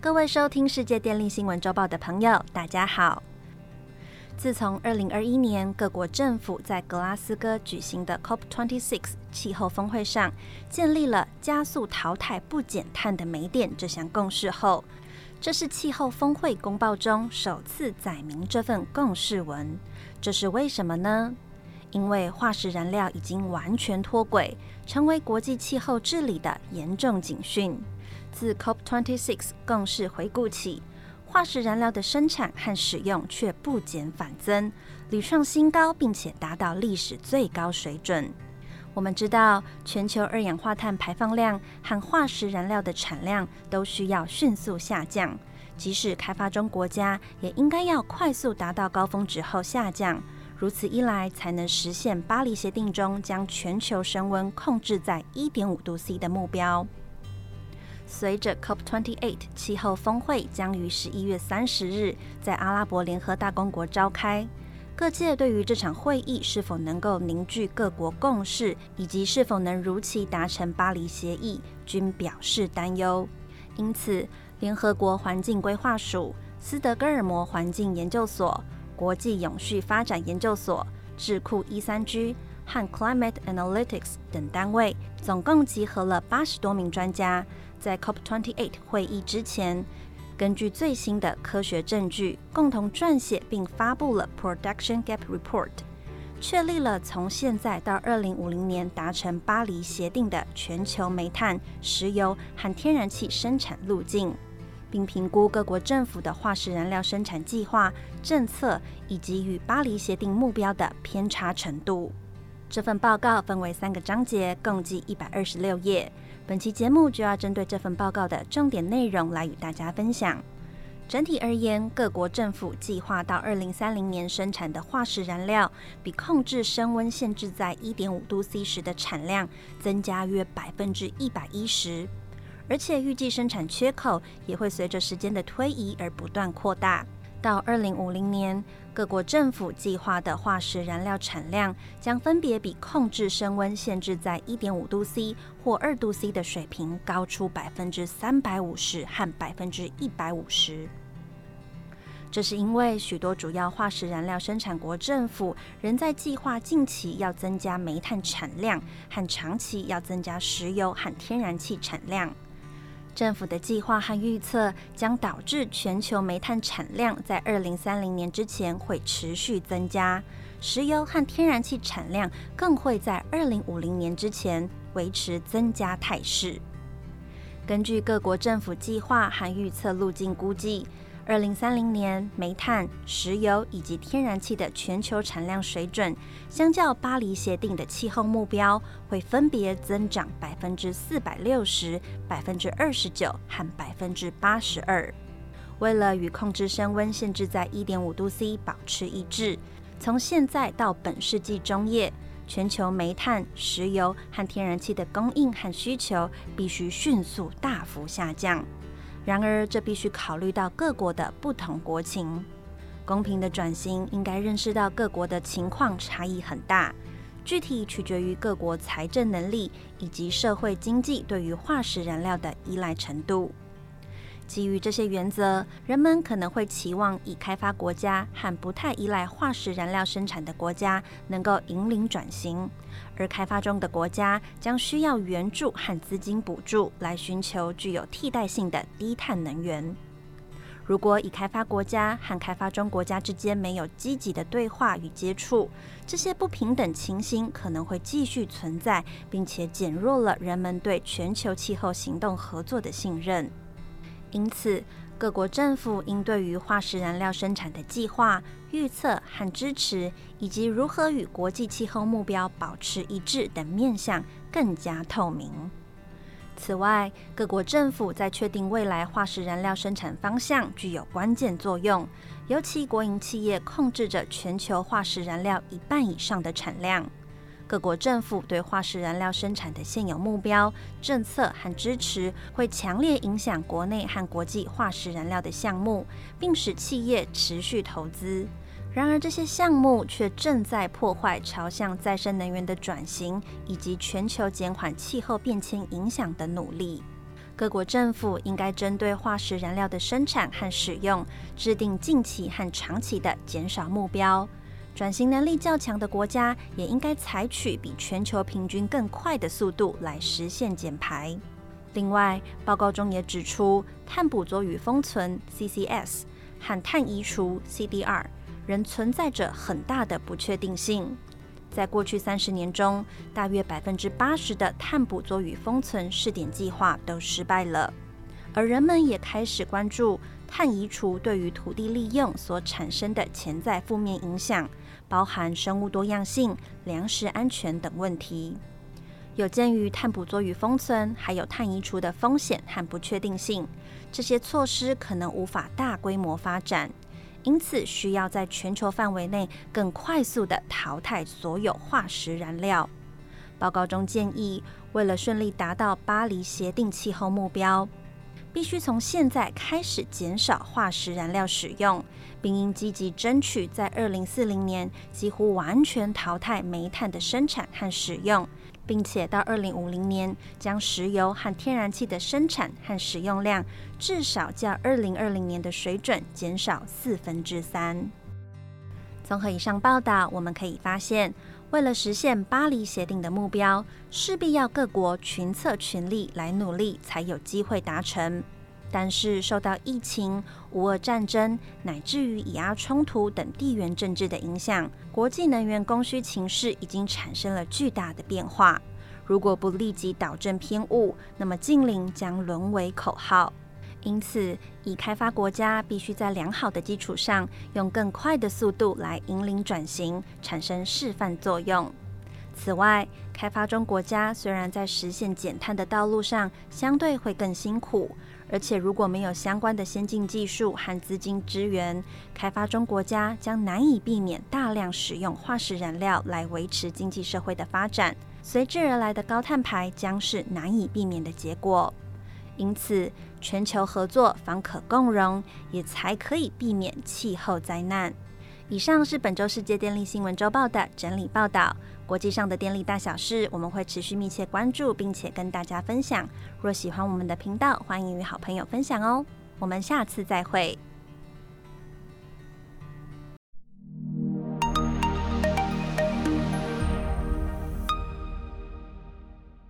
各位收听世界电力新闻周报的朋友，大家好。自从二零二一年各国政府在格拉斯哥举行的 COP26 气候峰会上建立了加速淘汰不减碳的煤电这项共识后，这是气候峰会公报中首次载明这份共识文。这是为什么呢？因为化石燃料已经完全脱轨，成为国际气候治理的严重警讯。自 COP26 更是回顾起，化石燃料的生产和使用却不减反增，屡创新高，并且达到历史最高水准。我们知道，全球二氧化碳排放量和化石燃料的产量都需要迅速下降，即使开发中国家也应该要快速达到高峰值后下降。如此一来，才能实现巴黎协定中将全球升温控制在一点五度 C 的目标。随着 COP28 气候峰会将于十一月三十日在阿拉伯联合大公国召开，各界对于这场会议是否能够凝聚各国共识，以及是否能如期达成巴黎协议，均表示担忧。因此，联合国环境规划署、斯德哥尔摩环境研究所、国际永续发展研究所、智库一三 G 和 Climate Analytics 等单位，总共集合了八十多名专家。在 COP28 会议之前，根据最新的科学证据，共同撰写并发布了 Production Gap Report，确立了从现在到2050年达成巴黎协定的全球煤炭、石油和天然气生产路径，并评估各国政府的化石燃料生产计划、政策以及与巴黎协定目标的偏差程度。这份报告分为三个章节，共计一百二十六页。本期节目就要针对这份报告的重点内容来与大家分享。整体而言，各国政府计划到二零三零年生产的化石燃料，比控制升温限制在一点五度 C 时的产量增加约百分之一百一十，而且预计生产缺口也会随着时间的推移而不断扩大。到二零五零年，各国政府计划的化石燃料产量将分别比控制升温限制在一点五度 C 或二度 C 的水平高出百分之三百五十和百分之一百五十。这是因为许多主要化石燃料生产国政府仍在计划近期要增加煤炭产量，和长期要增加石油和天然气产量。政府的计划和预测将导致全球煤炭产量在二零三零年之前会持续增加，石油和天然气产量更会在二零五零年之前维持增加态势。根据各国政府计划和预测路径估计。二零三零年，煤炭、石油以及天然气的全球产量水准，相较巴黎协定的气候目标，会分别增长百分之四百六十、百分之二十九和百分之八十二。为了与控制升温限制在一点五度 C 保持一致，从现在到本世纪中叶，全球煤炭、石油和天然气的供应和需求必须迅速大幅下降。然而，这必须考虑到各国的不同国情。公平的转型应该认识到各国的情况差异很大，具体取决于各国财政能力以及社会经济对于化石燃料的依赖程度。基于这些原则，人们可能会期望已开发国家和不太依赖化石燃料生产的国家能够引领转型，而开发中的国家将需要援助和资金补助来寻求具有替代性的低碳能源。如果已开发国家和开发中国家之间没有积极的对话与接触，这些不平等情形可能会继续存在，并且减弱了人们对全球气候行动合作的信任。因此，各国政府应对于化石燃料生产的计划、预测和支持，以及如何与国际气候目标保持一致等面向更加透明。此外，各国政府在确定未来化石燃料生产方向具有关键作用，尤其国营企业控制着全球化石燃料一半以上的产量。各国政府对化石燃料生产的现有目标、政策和支持，会强烈影响国内和国际化石燃料的项目，并使企业持续投资。然而，这些项目却正在破坏朝向再生能源的转型，以及全球减缓气候变迁影响的努力。各国政府应该针对化石燃料的生产和使用，制定近期和长期的减少目标。转型能力较强的国家也应该采取比全球平均更快的速度来实现减排。另外，报告中也指出，碳捕捉与封存 （CCS） 和碳移除 （CDR） 仍存在着很大的不确定性。在过去三十年中，大约百分之八十的碳捕捉与封存试点计划都失败了，而人们也开始关注碳移除对于土地利用所产生的潜在负面影响，包含生物多样性、粮食安全等问题。有鉴于碳捕捉与封存还有碳移除的风险和不确定性，这些措施可能无法大规模发展。因此，需要在全球范围内更快速地淘汰所有化石燃料。报告中建议，为了顺利达到巴黎协定气候目标，必须从现在开始减少化石燃料使用，并应积极争取在二零四零年几乎完全淘汰煤炭的生产和使用。并且到二零五零年，将石油和天然气的生产和使用量至少较二零二零年的水准减少四分之三。综合以上报道，我们可以发现，为了实现巴黎协定的目标，势必要各国群策群力来努力，才有机会达成。但是，受到疫情、乌俄战争乃至于以阿冲突等地缘政治的影响，国际能源供需情势已经产生了巨大的变化。如果不立即导正偏误，那么近邻将沦为口号。因此，已开发国家必须在良好的基础上，用更快的速度来引领转型，产生示范作用。此外，开发中国家虽然在实现减碳的道路上相对会更辛苦。而且，如果没有相关的先进技术和资金支援，开发中国家将难以避免大量使用化石燃料来维持经济社会的发展，随之而来的高碳排将是难以避免的结果。因此，全球合作方可共荣，也才可以避免气候灾难。以上是本周世界电力新闻周报的整理报道。国际上的电力大小事，我们会持续密切关注，并且跟大家分享。若喜欢我们的频道，欢迎与好朋友分享哦。我们下次再会。